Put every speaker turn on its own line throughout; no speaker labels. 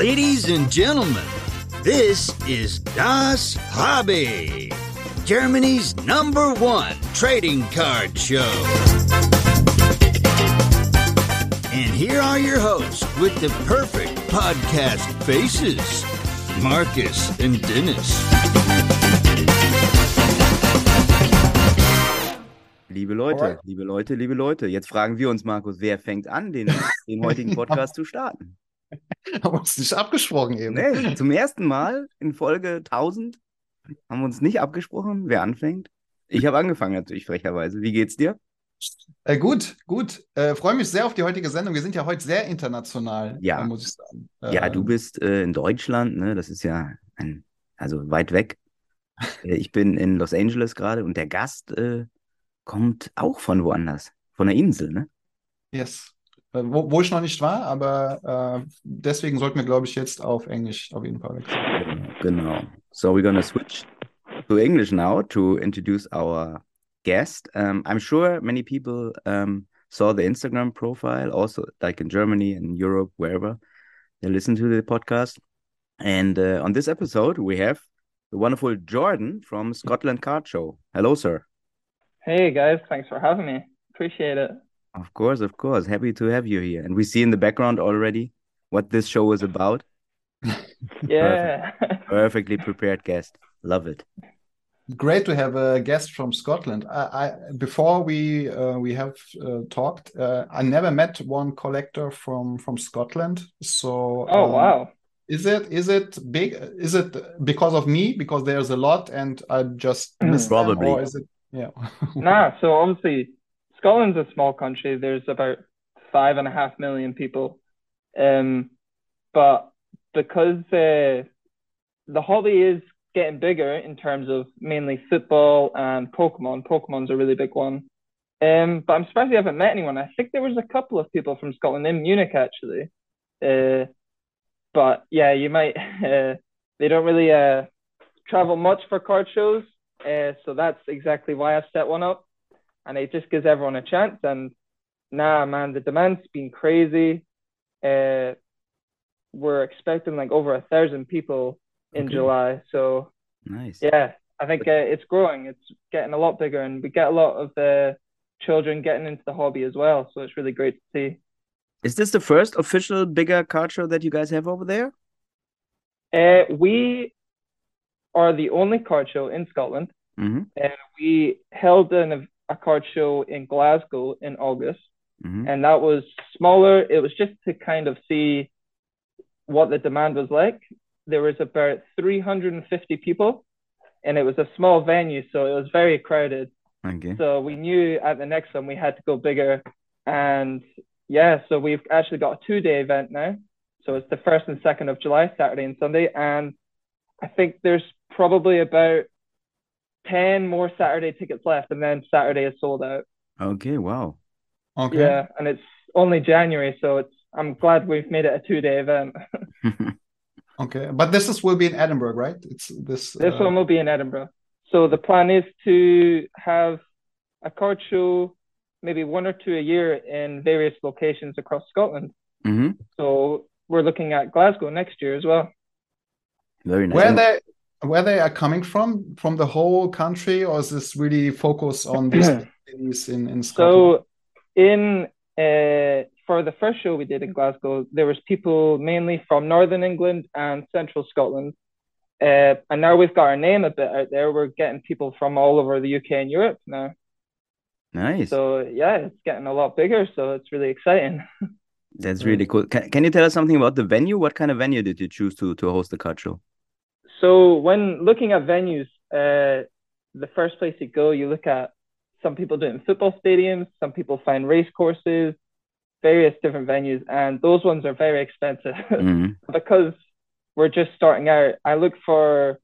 Ladies and gentlemen, this is Das Hobby, Germany's number one trading card show. And here are your hosts with the perfect podcast faces Marcus and Dennis.
Liebe Leute, liebe Leute, liebe Leute, jetzt fragen wir uns, Markus, wer fängt an, den, den heutigen Podcast zu starten?
Haben wir uns nicht abgesprochen eben.
Nee, zum ersten Mal in Folge 1000 haben wir uns nicht abgesprochen, wer anfängt. Ich habe angefangen natürlich frecherweise. Wie geht's dir?
Äh, gut, gut. Äh, Freue mich sehr auf die heutige Sendung. Wir sind ja heute sehr international,
Ja.
äh, muss ich sagen.
Ja,
Äh,
du bist äh, in Deutschland, ne? Das ist ja ein, also weit weg. Äh, ich bin in Los Angeles gerade und der Gast äh, kommt auch von woanders, von der Insel, ne?
Yes. Äh, wo, wo ich noch nicht war, aber äh, deswegen sollten wir, glaube ich, jetzt auf Englisch auf jeden Fall wechseln.
Genau. So we're gonna switch to English now to introduce our guest. Um, I'm sure many people um, saw the Instagram profile, also like in Germany and Europe, wherever they listen to the podcast. And uh, on this episode, we have the wonderful Jordan from Scotland Card Show. Hello, sir.
Hey guys, thanks for having me. Appreciate it.
Of course, of course. Happy to have you here. And we see in the background already what this show is about.
Yeah.
Perfectly prepared guest. Love it.
Great to have a guest from Scotland. I, I before we uh, we have uh, talked, uh, I never met one collector from from Scotland. So
oh
um,
wow.
Is it is it big? Is it because of me? Because there's a lot and I just missed them,
Probably.
or is it? Yeah.
Nah, so obviously Scotland's a small country. There's about five and a half million people. Um, but because uh, the hobby is getting bigger in terms of mainly football and Pokemon. Pokemon's a really big one. Um, but I'm surprised you haven't met anyone. I think there was a couple of people from Scotland in Munich actually. Uh, but yeah, you might. Uh, they don't really uh, travel much for card shows, uh, so that's exactly why I set one up, and it just gives everyone a chance. And nah, man, the demand's been crazy. Uh, we're expecting like over a thousand people in
Okay.
July, so
Nice.
yeah, I think uh, it's growing. It's getting a lot bigger, and we get a lot of the children getting into the hobby as well. So it's really great to see.
Is this the first official bigger card show that you guys have over there?
Uh, we are the only card show in Scotland.
hmm
We held an, a card show in Glasgow in August,
hmm
and that was smaller. It was just to kind of see what the demand was like. There was about 350 people, and it was a small venue, so it was very crowded.
Okay.
So we knew at the next one we had to go bigger. And yeah, so we've actually got a two day event now. So it's the first and second of July, Saturday and Sunday. And I think there's probably about 10 more Saturday tickets left. And then Saturday is sold out.
Okay. Wow.
Okay.
Yeah. And it's only January. So it's, I'm glad we've made it a two day event.
Okay. But this is will be in Edinburgh, right? It's this.
This
uh,
one will be in Edinburgh. So the plan is to have a card show, maybe one or two a year in various locations across Scotland.
hmm
So we're looking at Glasgow next year as well.
Very nice.
where
And-
they where they are coming from from the whole country or is this really focused on these cities in in Scotland?
So in uh, for the first show we did in Glasgow, there was people mainly from Northern England and Central Scotland. Uh, and now we've got our name a bit out there. We're getting people from all over the UK and Europe now.
nice.
So yeah, it's getting a lot bigger. So it's really exciting.
That's really cool. Can, can you tell us something about the venue? What kind of venue did you choose to to host the card show?
So when looking at venues, uh, the first place you go, you look at some people do it in football stadiums, some people find race courses, various different venues, and those ones are very expensive.
Mhm.
because we're just starting out. I look for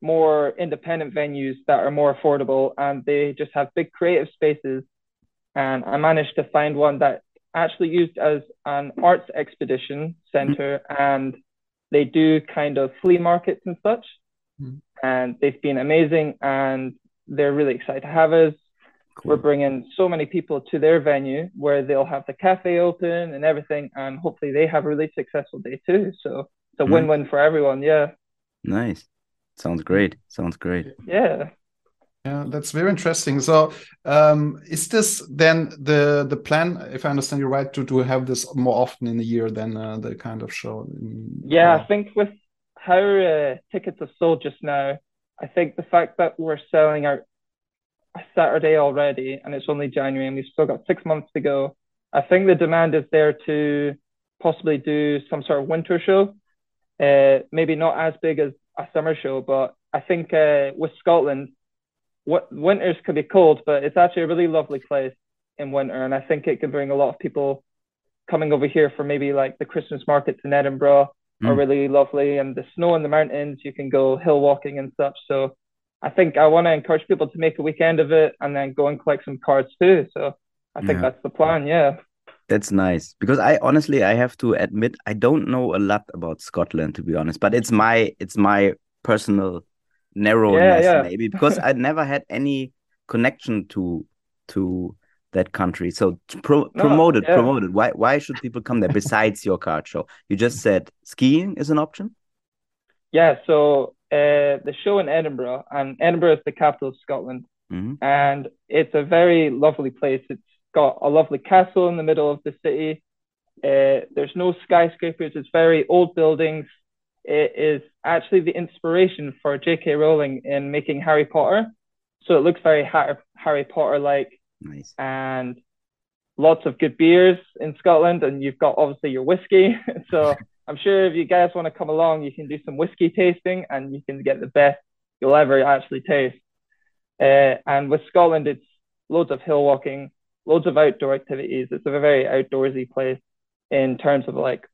more independent venues that are more affordable and they just have big creative spaces. And I managed to find one that actually used as an arts expedition center and they do kind of flea markets and such.
Mhm.
And they've been amazing and they're really excited to have us.
Cool.
We're bringing so many people to their venue where they'll have the cafe open and everything, and hopefully they have a really successful day too. So it's a win-win for everyone. Yeah.
Nice. Sounds great. Sounds great.
Yeah.
Yeah, that's very interesting. So, um, is this then the the plan, if I understand you right, to to have this more often in a year than uh, the kind of show? In,
yeah, I think with how uh, tickets are sold just now, I think the fact that we're selling out a Saturday already and it's only January and we've still got six months to go, I think the demand is there to possibly do some sort of winter show. Uh, maybe not as big as a summer show, but I think uh, with Scotland, what winters could be cold, but it's actually a really lovely place in winter, and I think it could bring a lot of people coming over here for maybe like the Christmas markets in Edinburgh mm. are really lovely, and the snow in the mountains. You can go hill walking and such. So I think I want to encourage people to make a weekend of it and then go and collect some cards too. So I think yeah. that's the plan. Yeah.
That's nice because I honestly I have to admit I don't know a lot about Scotland to be honest, but it's my it's my personal narrowness yeah, yeah. maybe because I never had any connection to to that country. So pro- no, promote it, yeah. promote it. Why why should people come there besides your card show? You just said skiing is an option.
Yeah. So uh, the show in Edinburgh, and Edinburgh is the capital of Scotland, mm-hmm. and it's a very lovely place. It's got a lovely castle in the middle of the city. Uh, there's no skyscrapers. It's very old buildings. It is actually the inspiration for J.K. Rowling in making Harry Potter. So it looks very Harry Potter like.
Nice.
And lots of good beers in Scotland, and you've got obviously your whiskey. so I'm sure if you guys want to come along, you can do some whiskey tasting, and you can get the best you'll ever actually taste. Uh, and with Scotland, it's loads of hill walking, loads of outdoor activities. It's a very outdoorsy place in terms of like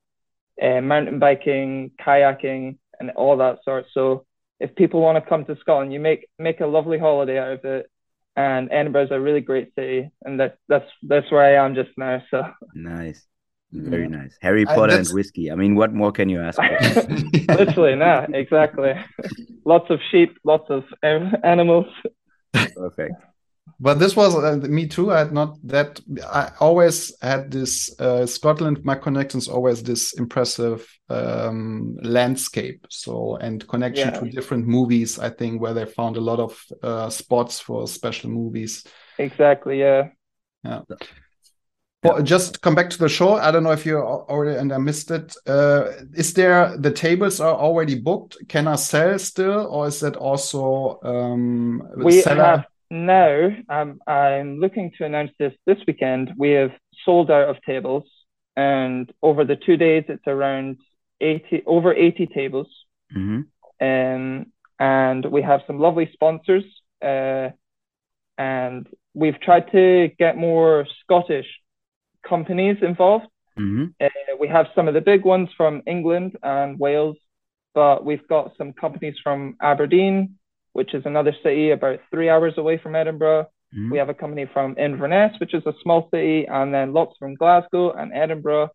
uh, mountain biking, kayaking, and all that sort. So if people want to come to Scotland, you make make a lovely holiday out of it. And Edinburgh is a really great city, and that's that's that's where I am just now. So
nice, very yeah. nice. Harry Potter and whiskey. I mean, what more can you ask for?
Literally, no, exactly. lots of sheep, lots of animals.
Perfect
but this was uh, me too. I had not that. I always had this uh, Scotland. My connections always this impressive um, landscape. So and connection yeah. to different movies. I think where they found a lot of uh, spots for special movies.
Exactly. Yeah.
Yeah. Well, just come back to the show. I don't know if you already and I missed it. Uh, is there the tables are already booked? Can I sell still, or is that also um,
we seller? have now, um, I'm looking to announce this this weekend. We have sold out of tables, and over the two days, it's around 80 over 80 tables. Mm-hmm. Um, and we have some lovely sponsors. Uh, and we've tried to get more Scottish companies involved. Mm-hmm. Uh, we have some of the big ones from England and Wales, but we've got some companies from Aberdeen, which is another city about three hours away from Edinburgh. Mm-hmm. We have a company from Inverness, which is a small city, and then lots from Glasgow and Edinburgh,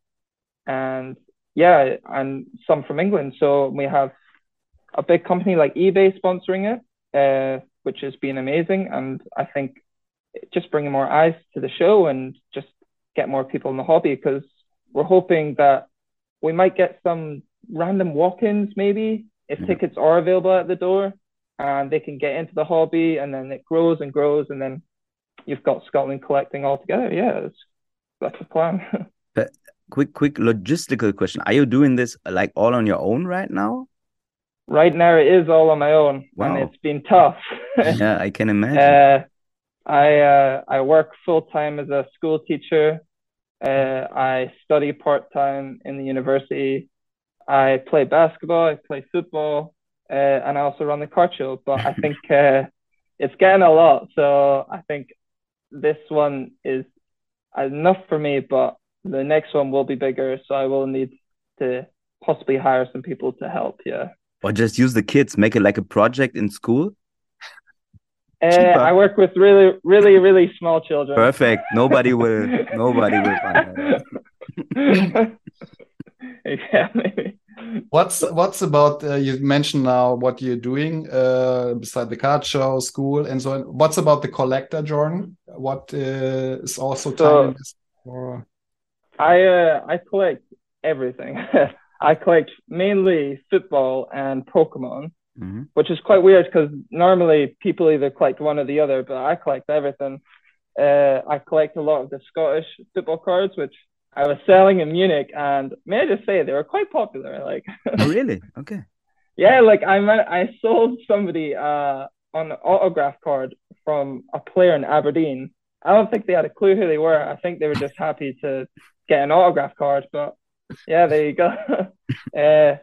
and yeah, and some from England. So we have a big company like eBay sponsoring it, uh, which has been amazing, and I think just bringing more eyes to the show and just get more people in the hobby because we're hoping that we might get some random walk-ins maybe if tickets are available at the door and they can get into the hobby and then it grows and grows and then you've got Scotland collecting all together. Yeah, that's, that's the plan.
but quick, quick logistical question. Are you doing this like all on your own right now?
Right now it is all on my own wow. and it's been tough.
yeah, I can imagine.
Uh, I uh, I work full time as a school teacher. Uh, I study part time in the university. I play basketball. I play football uh, and I also run the show. But I think uh, it's getting a lot, so I think this one is enough for me. But the next one will be bigger, so I will need to possibly hire some people to help. Yeah.
Or just use the kids, make it like a project in school.
Uh, I work with really, really, really small children.
Perfect. Nobody will. nobody will find
that. yeah, maybe
what's what's about uh, you mentioned now what you're doing uh, beside the card show, school, and so on. What's about the collector, Jordan? What uh, is also so,
I uh, I collect everything. I collect mainly football and Pokemon,
hmm
which is quite weird because normally people either collect one or the other, but I collect everything. Uh, I collect a lot of the Scottish football cards, which I was selling in Munich, and may I just say they were quite popular. Like,
Oh, really? Okay.
yeah, like I met, I sold somebody uh an autograph card from a player in Aberdeen. I don't think they had a clue who they were. I think they were just happy to get an autograph card. But yeah, there you go. uh,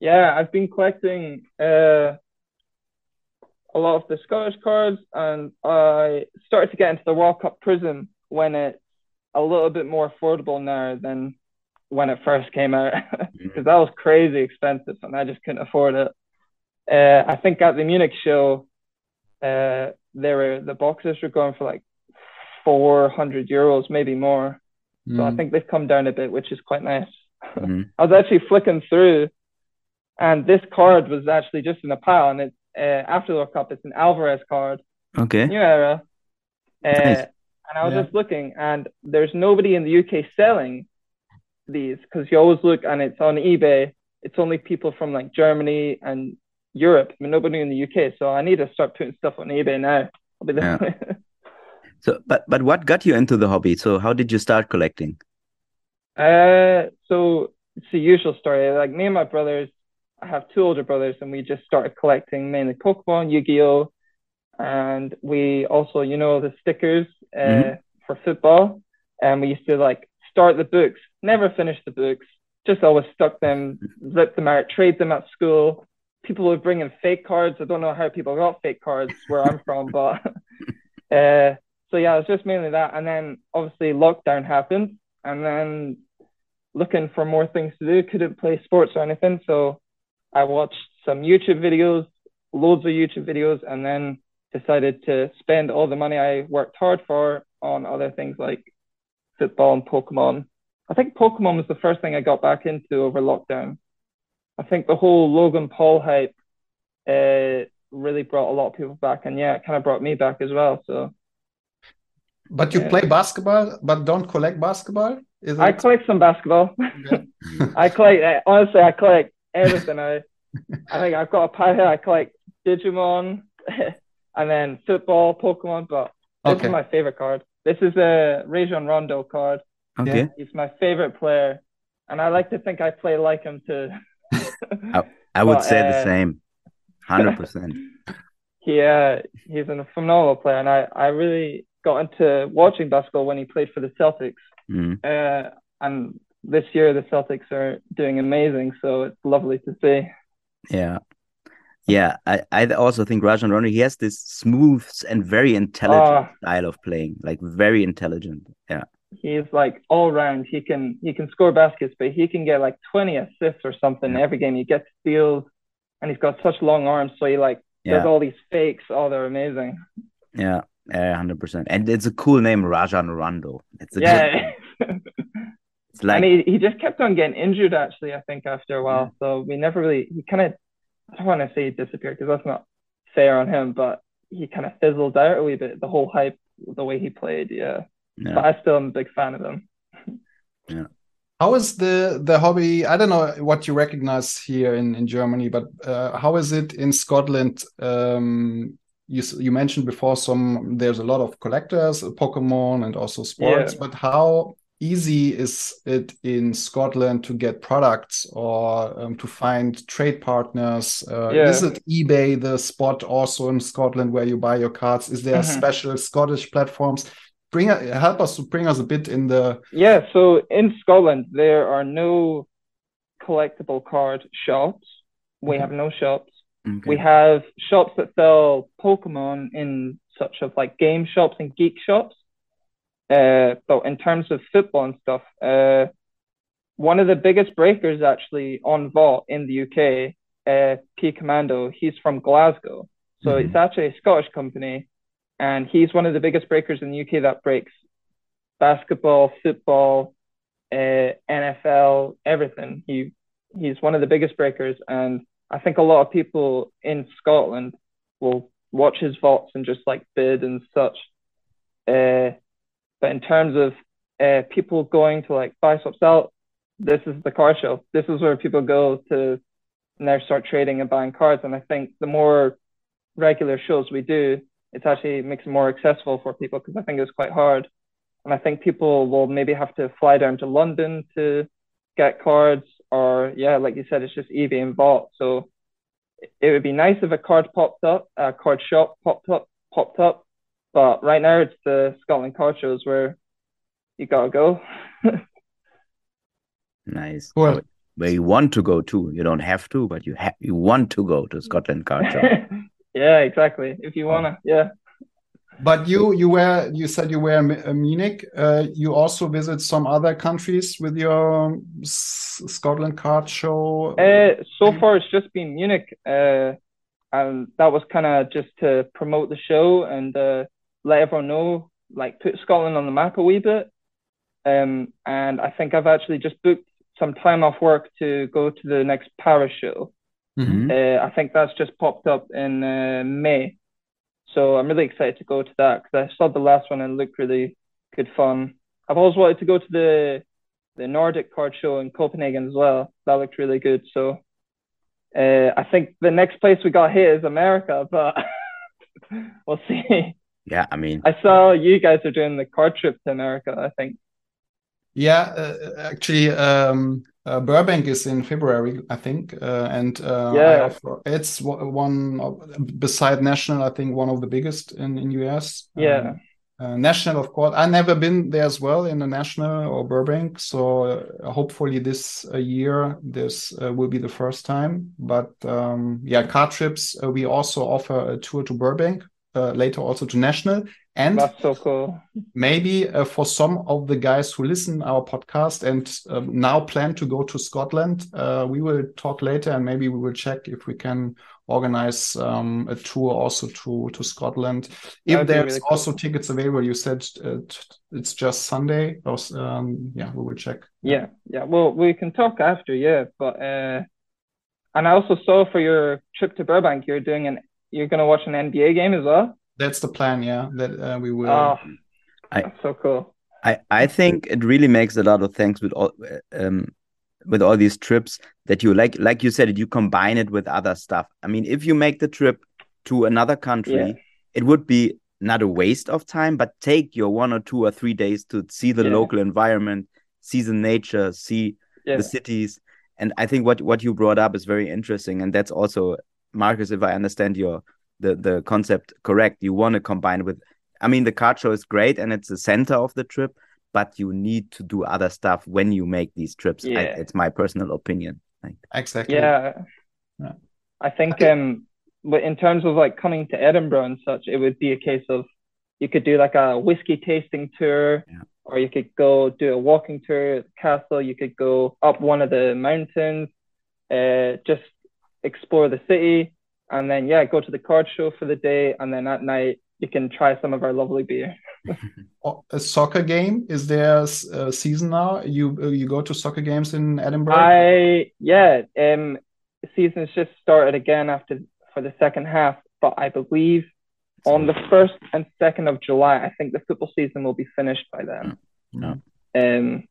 yeah, I've been collecting uh a lot of the Scottish cards, and I started to get into the World Cup Prizm when it's a little bit more affordable now than when it first came out, because that was crazy expensive, and I just couldn't afford it. Uh, I think at the Munich show, uh, there were the boxes were going for like 400 euros, maybe more. So I
Mm.
think they've come down a bit, which is quite nice.
Mhm.
I was actually flicking through, and this card was actually just in a pile, and it's uh, after the World Cup. It's an Alvarez card,
Okay.
new era. Uh,
Nice.
And I was
Yeah.
just looking, and there's nobody in the UK selling these because you always look, and it's on eBay. It's only people from like Germany and Europe, but nobody in the UK. So I need to start putting stuff on eBay now. I'll be
Yeah. So, but but what got you into the hobby? So, how did you start collecting?
Uh, so it's the usual story. Like me and my brothers, I have two older brothers, and we just started collecting mainly Pokemon, Yu-Gi-Oh, and we also, you know, the stickers uh,
Mhm.
for football. And we used to like start the books, never finish the books, just always stuck them, zip them out, trade them at school. People would bring in fake cards. I don't know how people got fake cards where I'm from, but uh, so yeah, it's just mainly that. And then obviously lockdown happened, and then looking for more things to do, couldn't play sports or anything. So I watched some YouTube videos, loads of YouTube videos, and then decided to spend all the money I worked hard for on other things like football and Pokemon. I think Pokemon was the first thing I got back into over lockdown. I think the whole Logan Paul hype uh, really brought a lot of people back, and yeah, it kind of brought me back as well. So
But you
Yeah.
play basketball, but don't collect basketball? Is
I collect some basketball.
Okay.
I collect uh, honestly, I collect everything. I I think I've got a pile here. I collect Digimon, and then football, Pokemon. But this
Okay.
is my favorite card. This is a Rajon Rondo card.
Okay.
He's my favorite player, and I like to think I play like him too.
I would
Well,
say the
uh,
same. Hundred percent.
He uh, he's a phenomenal player, and I I really got into watching basketball when he played for the Celtics.
Mm.
Uh, and this year the Celtics are doing amazing, so it's lovely to see.
Yeah. Yeah, I, I also think Rajon Rondo, he has this smooth and very intelligent
Ah.
style of playing, like very intelligent. Yeah.
He's like all round. He can he can score baskets, but he can get like 20 assists or something
Yeah.
every game. He gets steals, and he's got such long arms, so he like does all these fakes. Oh, they're amazing.
Yeah. Yeah, hundred percent. And it's a cool name, Rajon Rondo. It's a
Yeah.
It's like
and he, he just kept on getting injured actually i think after a while so we never really he kind of i don't want to say he disappeared because that's not fair on him but he kind of fizzled out a wee bit the whole hype the way he played yeah,
yeah.
but i still am a big fan of him yeah.
How is the the hobby? I don't know what you recognize here in in Germany, but uh, how is it in Scotland? Um, you you mentioned before some there's a lot of collectors, Pokemon, and also sports.
Yeah.
But how easy is it in Scotland to get products or um, to find trade partners? Uh,
Yeah.
Is it eBay the spot also in Scotland where you buy your cards? Is there
Mhm.
special Scottish platforms? Bring help us to bring us a bit in the
yeah so in scotland there are no collectible card shops we
Okay.
have no shops
Okay.
we have shops that sell Pokemon in such of like game shops and geek shops. Uh, but in terms of football and stuff, uh, one of the biggest breakers actually on Vault in the UK, uh, P Commando, he's from Glasgow. So
Mhm.
it's actually a Scottish company, and he's one of the biggest breakers in the UK that breaks basketball, football, uh, NFL, everything. He he's one of the biggest breakers, and I think a lot of people in Scotland will watch his vaults and just like bid and such. Uh, but in terms of uh, people going to like buy stuff, sell, this is the card show. This is where people go to now start trading and buying cards. And I think the more regular shows we do, it actually makes it more accessible for people because I think it's quite hard. And I think people will maybe have to fly down to London to get cards, or yeah, like you said, it's just eBay and Vault. So it would be nice if a card popped up, a card shop popped up, popped up. But right now, it's the Scotland card shows where you gotta go.
nice. Well, where you want to go to. You don't have to, but you have you want to go to Scotland Card Show.
yeah, exactly. If you wanna, yeah.
But you you were you said you were in uh, Munich. Uh, you also visit some other countries with your Scotland Card Show.
Uh, so far, it's just been Munich, uh, and that was kind of just to promote the show and uh, let everyone know, like put Scotland on the map a wee bit. Um, and I think I've actually just booked some time off work to go to the next Paris show. Mm-hmm. Uh, I think that's just popped up in uh, May. So I'm really excited to go to that because I saw the last one and it looked really good fun. I've always wanted to go to the the Nordic card show in Copenhagen as well. That looked really good. So uh, I think the next place we got hit is America, but we'll see.
Yeah, I mean,
I saw you guys are doing the card trip to America. I think.
Yeah, uh, actually, um, uh, Burbank is in February, I think, uh, and uh,
yeah,
it's one of, beside National, I think one of the biggest in in US.
Yeah.
Um, uh, national, of course. I never been there as well in the National or Burbank, so uh, hopefully this uh, year this will be the first time. But um, yeah, car trips. we also offer a tour to Burbank, later also to National, and
that's so cool.
Maybe uh, for some of the guys who listen our podcast and uh, now plan to go to Scotland, uh, we will talk later and maybe we will check if we can organize um, a tour also to to Scotland. If there's really also cool. tickets available, you said uh, it's just Sunday. Um, yeah, we will check.
Yeah, yeah. Well, we can talk after. Yeah, but uh, and I also saw for your trip to Burbank, you're doing an you're going to watch an NBA game as well
that's the plan. Yeah, that uh, we will.
Oh, I, so cool.
I I think it really makes a lot of things with all um with all these trips that you like like you said you combine it with other stuff. I mean, if you make the trip to another country, yeah. it would be not a waste of time, but take your one or two or three days to see the yeah. local environment, see the nature, see yeah. the cities. And I think what what you brought up is very interesting, and that's also Marcus, if I understand your the the concept correct. You want to combine with, I mean, the card show is great and it's the center of the trip, but you need to do other stuff when you make these trips. Yeah. I, it's my personal opinion.
Exactly.
Yeah. yeah. I think um, but in terms of like coming to Edinburgh and such, it would be a case of you could do like a whiskey tasting tour.
Yeah.
Or you could go do a walking tour at the castle. You could go up one of the mountains, uh, just explore the city and then yeah, go to the card show for the day, and then at night you can try some of our lovely beer.
Oh, a soccer game is there a season now? You you go to soccer games in Edinburgh?
I yeah, um, season's just started again after for the second half, but I believe on the first and second of July, I think the football season will be finished by then.
No.
Um,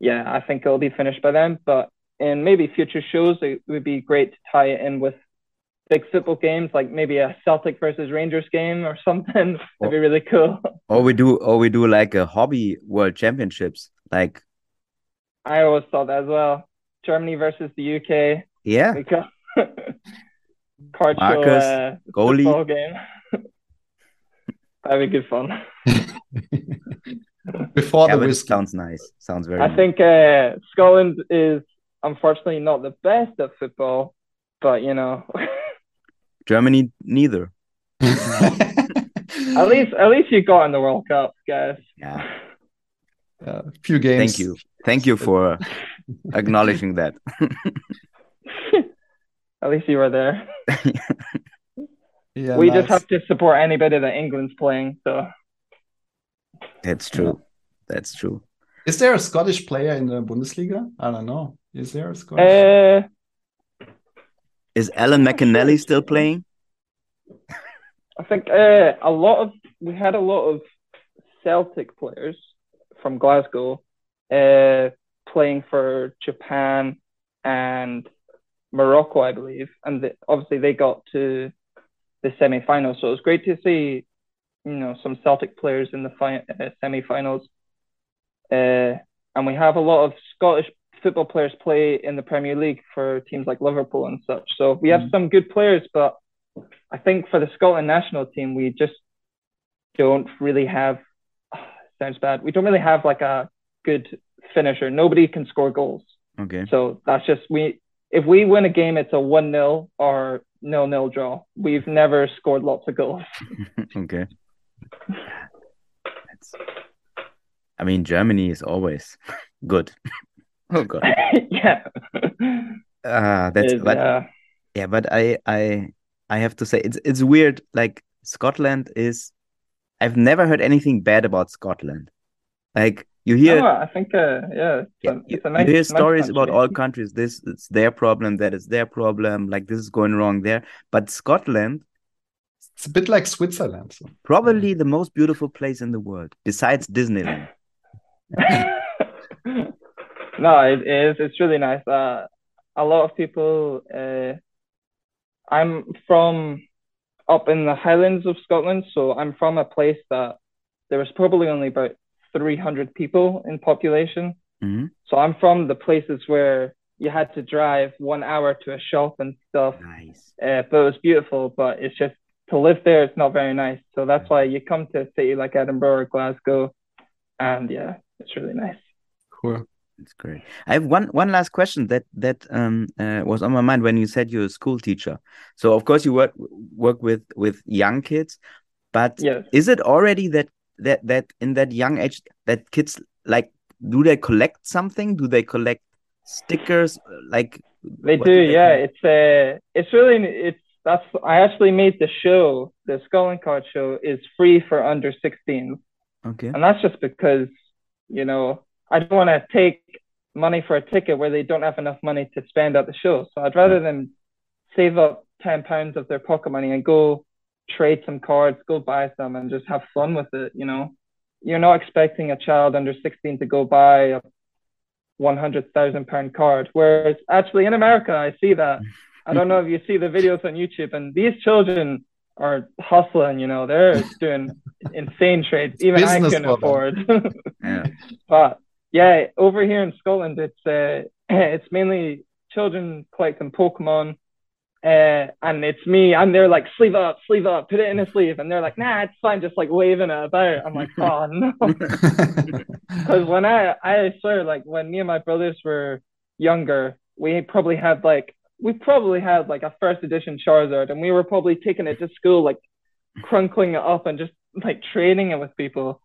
yeah, I think it'll be finished by then. But in maybe future shows, it would be great to tie it in with big football games, like maybe a Celtic versus Rangers game or something. That'd be really cool.
Or we do, or we do like a hobby world championships. Like
I always thought that as well. Germany versus the UK.
Yeah.
Because Card Marcus, show, uh, goalie game. That'd be good fun.
Before yeah, the
whiskey. sounds nice. Sounds very.
I
nice.
think uh, Scotland is unfortunately not the best at football, but you know.
Germany, neither.
at least, at least you got in the World Cup, guys.
Yeah.
A few games.
Thank you. Thank you for uh, acknowledging that.
at least you were there.
yeah,
we
nice.
just have to support anybody that England's playing. So.
That's true. That's true.
Is there a Scottish player in the Bundesliga? I don't know. Is there a
Scottish? Uh,
is Alan McInally still playing?
I think uh, a lot of we had a lot of Celtic players from Glasgow uh, playing for Japan and Morocco, I believe, and the, obviously they got to the semi-finals. So it was great to see, you know, some Celtic players in the fi- uh, semi-finals. Uh, and we have a lot of Scottish football players play in the Premier League for teams like Liverpool and such. So we have mm. some good players, but I think for the Scotland national team, we just don't really have. sounds bad. We don't really have like a good finisher. Nobody can score goals.
Okay.
So that's just we. If we win a game, it's a one 0 or nil nil draw. We've never scored lots of goals.
okay. That's, I mean, Germany is always good. oh god.
yeah.
Uh, that's it, but uh... yeah, but I I I have to say it's it's weird. Like Scotland is, I've never heard anything bad about Scotland. Like you hear,
oh, I think, uh, yeah, yeah
you, nice, you, hear stories about all countries. This it's their problem. That is their problem. Like this is going wrong there. But Scotland,
it's a bit like Switzerland. So.
Probably the most beautiful place in the world, besides Disneyland.
no, it is. It's really nice. Uh, a lot of people. Uh, I'm from up in the Highlands of Scotland, so I'm from a place that there was probably only about 300 people in population.
Mm-hmm.
So I'm from the places where you had to drive one hour to a shop and stuff.
Nice.
Uh, but it was beautiful, but it's just to live there, it's not very nice. So that's why you come to a city like Edinburgh or Glasgow, and yeah, it's really nice.
Cool.
That's great. I have one one last question that that um uh, was on my mind when you said you're a school teacher. So of course you work work with with young kids, but
yes.
is it already that that that in that young age that kids like do they collect something? Do they collect stickers? Like
they do, they yeah. Collect? It's uh it's really it's that's I actually made the show, the Scotland Card show is free for under 16.
Okay.
And that's just because, you know, I don't want to take money for a ticket where they don't have enough money to spend at the show. So I'd rather them save up ten pounds of their pocket money and go trade some cards, go buy some, and just have fun with it. You know, you're not expecting a child under 16 to go buy a 100,000 pound card. Whereas actually in America, I see that. I don't know if you see the videos on YouTube, and these children are hustling. You know, they're doing insane trades. Even I can afford.
yeah.
But yeah, over here in Scotland, it's uh, it's mainly children collecting Pokemon, uh, and it's me. I'm there like sleeve up, sleeve up, put it in a sleeve, and they're like, nah, it's fine, just like waving it about. I'm like, oh no, because when I I swear, like when me and my brothers were younger, we probably had like we probably had like a first edition Charizard, and we were probably taking it to school, like crunkling it up and just like training it with people.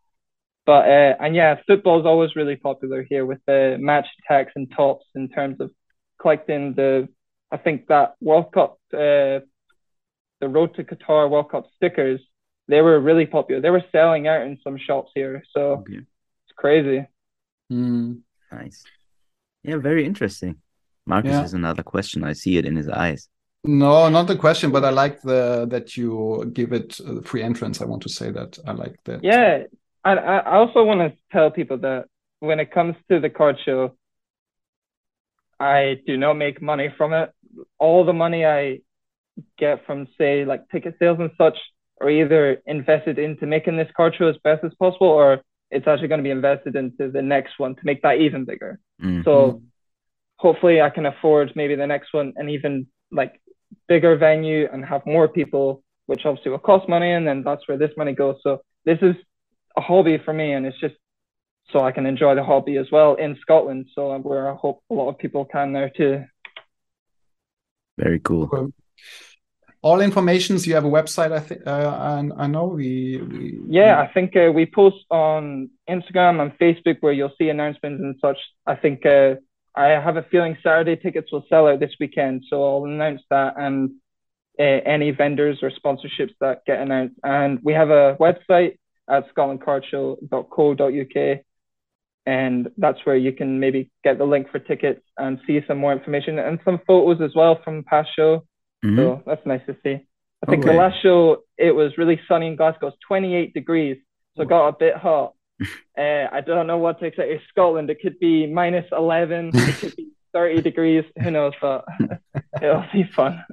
But uh, and yeah, football is always really popular here with the match attacks and tops in terms of collecting the. I think that World Cup, uh, the Road to Qatar World Cup stickers, they were really popular. They were selling out in some shops here, so okay. it's crazy.
Mm.
Nice. Yeah, very interesting. Marcus yeah. has another question. I see it in his eyes.
No, not the question, but I like the that you give it free entrance. I want to say that I like that.
Yeah, and I also want to tell people that when it comes to the card show, I do not make money from it. All the money I get from, say, like ticket sales and such, are either invested into making this card show as best as possible, or it's actually going to be invested into the next one to make that even bigger.
Mm-hmm.
So hopefully, I can afford maybe the next one an even like bigger venue and have more people, which obviously will cost money, and then that's where this money goes. So this is a hobby for me, and it's just so I can enjoy the hobby as well in Scotland. So where I hope a lot of people can there too.
Very cool.
All informations. You have a website, I think. Uh, I know we, we.
Yeah, I think uh, we post on Instagram and Facebook where you'll see announcements and such. I think uh, I have a feeling Saturday tickets will sell out this weekend, so I'll announce that and uh, any vendors or sponsorships that get announced. And we have a website at scotlandcardshow.co.uk. And that's where you can maybe get the link for tickets and see some more information and some photos as well from past show. Mm-hmm. So that's nice to see. I think okay. the last show, it was really sunny in Glasgow. It's 28 degrees. So it got a bit hot. Uh, I don't know what to expect. Scotland, it could be minus 11, it could be 30 degrees. Who knows? But it'll be fun.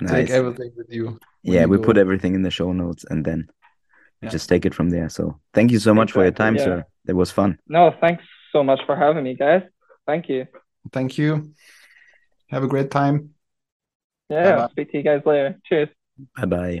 Nice.
Take everything with you.
Yeah,
you
we
go.
put everything in the show notes and then we
Yeah.
just take it from there. So thank you so much for your time,
yeah.
sir. That was fun.
No, thanks so much for having me, guys. Thank you.
Thank you. Have a great time.
Yeah,
Bye-bye.
I'll speak to you guys later. Cheers.
Bye bye.